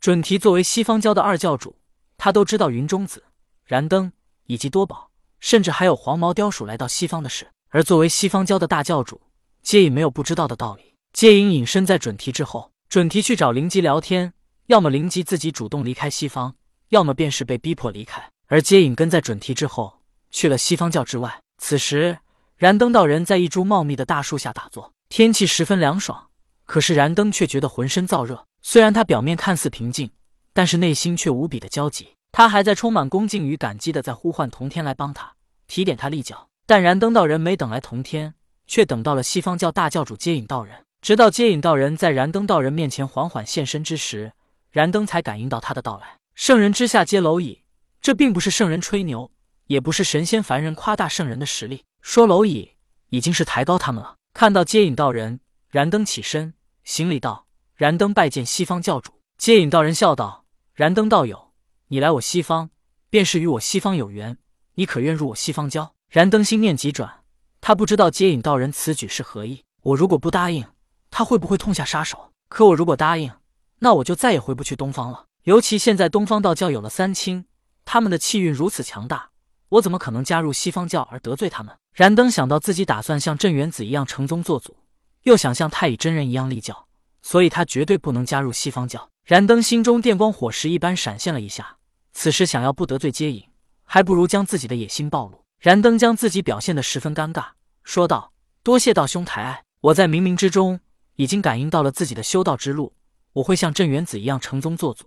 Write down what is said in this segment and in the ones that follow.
准提作为西方教的二教主，他都知道云中子、燃灯以及多宝，甚至还有黄毛雕鼠来到西方的事。而作为西方教的大教主，接引没有不知道的道理。接引隐身在准提之后，准提去找灵吉聊天，要么灵吉自己主动离开西方，要么便是被逼迫离开。而接引跟在准提之后，去了西方教之外。此时，燃灯道人在一株茂密的大树下打坐，天气十分凉爽。可是燃灯却觉得浑身燥热。虽然他表面看似平静，但是内心却无比的焦急。他还在充满恭敬与感激的在呼唤同天来帮他提点他立脚。但燃灯道人没等来同天，却等到了西方教大教主接引道人。直到接引道人在燃灯道人面前缓缓现身之时，燃灯才感应到他的到来。圣人之下皆蝼蚁，这并不是圣人吹牛，也不是神仙凡人夸大圣人的实力。说蝼蚁已经是抬高他们了。看到接引道人，燃灯起身。行礼道：“燃灯拜见西方教主。”接引道人笑道：“燃灯道友，你来我西方，便是与我西方有缘。你可愿入我西方教？”燃灯心念急转，他不知道接引道人此举是何意。我如果不答应，他会不会痛下杀手？可我如果答应，那我就再也回不去东方了。尤其现在东方道教有了三清，他们的气运如此强大，我怎么可能加入西方教而得罪他们？燃灯想到自己打算像镇元子一样成宗做祖。又想像太乙真人一样立教，所以他绝对不能加入西方教。燃灯心中电光火石一般闪现了一下，此时想要不得罪接引，还不如将自己的野心暴露。燃灯将自己表现得十分尴尬，说道：“多谢道兄抬爱，我在冥冥之中已经感应到了自己的修道之路，我会像镇元子一样成宗做祖，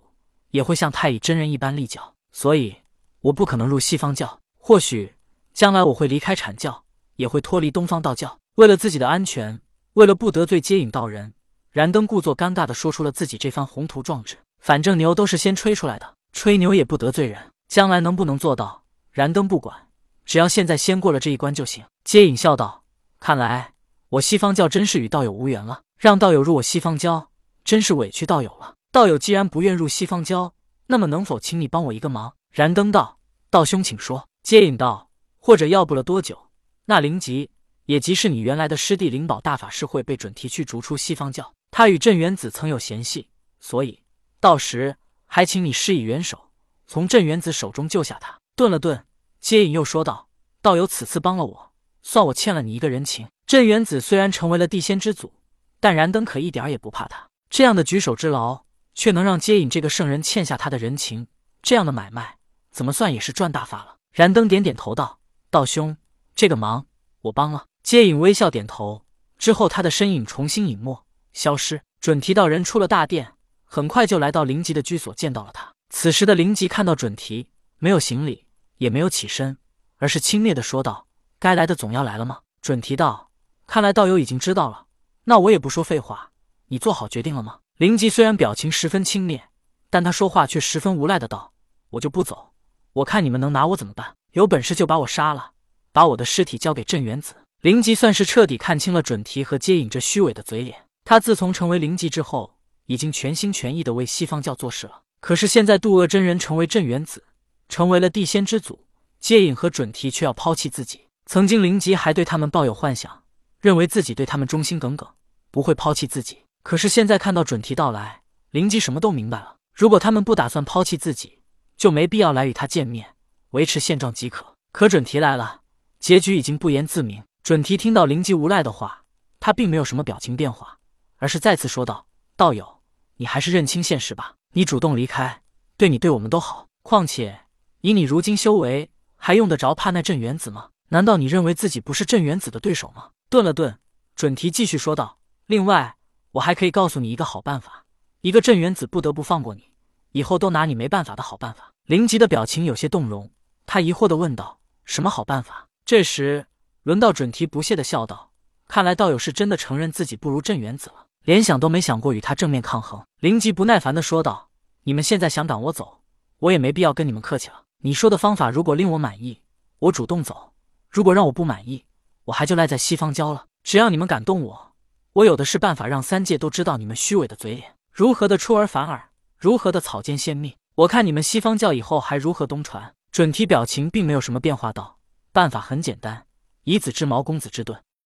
也会像太乙真人一般立教，所以我不可能入西方教。或许将来我会离开阐教，也会脱离东方道教，为了自己的安全。”为了不得罪接引道人，燃灯故作尴尬的说出了自己这番宏图壮志。反正牛都是先吹出来的，吹牛也不得罪人。将来能不能做到，燃灯不管，只要现在先过了这一关就行。接引笑道：“看来我西方教真是与道友无缘了，让道友入我西方教，真是委屈道友了。道友既然不愿入西方教，那么能否请你帮我一个忙？”燃灯道：“道兄请说。”接引道：“或者要不了多久，那灵吉。”也即是你原来的师弟灵宝大法师会被准提去逐出西方教，他与镇元子曾有嫌隙，所以到时还请你施以援手，从镇元子手中救下他。顿了顿，接引又说道：“道友此次帮了我，算我欠了你一个人情。镇元子虽然成为了地仙之祖，但燃灯可一点也不怕他。这样的举手之劳，却能让接引这个圣人欠下他的人情，这样的买卖怎么算也是赚大发了。”燃灯点点头道：“道兄，这个忙我帮了。”接引微笑点头，之后他的身影重新隐没消失。准提道人出了大殿，很快就来到灵吉的居所，见到了他。此时的灵吉看到准提，没有行礼，也没有起身，而是轻蔑的说道：“该来的总要来了吗？”准提道：“看来道友已经知道了，那我也不说废话，你做好决定了吗？”灵吉虽然表情十分轻蔑，但他说话却十分无赖的道：“我就不走，我看你们能拿我怎么办？有本事就把我杀了，把我的尸体交给镇元子。”灵吉算是彻底看清了准提和接引这虚伪的嘴脸。他自从成为灵吉之后，已经全心全意的为西方教做事了。可是现在渡厄真人成为镇元子，成为了地仙之祖，接引和准提却要抛弃自己。曾经灵吉还对他们抱有幻想，认为自己对他们忠心耿耿，不会抛弃自己。可是现在看到准提到来，灵吉什么都明白了。如果他们不打算抛弃自己，就没必要来与他见面，维持现状即可。可准提来了，结局已经不言自明。准提听到灵吉无赖的话，他并没有什么表情变化，而是再次说道：“道友，你还是认清现实吧。你主动离开，对你对我们都好。况且以你如今修为，还用得着怕那镇元子吗？难道你认为自己不是镇元子的对手吗？”顿了顿，准提继续说道：“另外，我还可以告诉你一个好办法，一个镇元子不得不放过你，以后都拿你没办法的好办法。”灵吉的表情有些动容，他疑惑的问道：“什么好办法？”这时。轮到准提不屑的笑道：“看来道友是真的承认自己不如镇元子了，连想都没想过与他正面抗衡。”灵吉不耐烦的说道：“你们现在想赶我走，我也没必要跟你们客气了。你说的方法如果令我满意，我主动走；如果让我不满意，我还就赖在西方教了。只要你们敢动我，我有的是办法让三界都知道你们虚伪的嘴脸如何的出尔反尔，如何的草菅献命。我看你们西方教以后还如何东传。”准提表情并没有什么变化，道：“办法很简单。”以子之矛攻子之盾，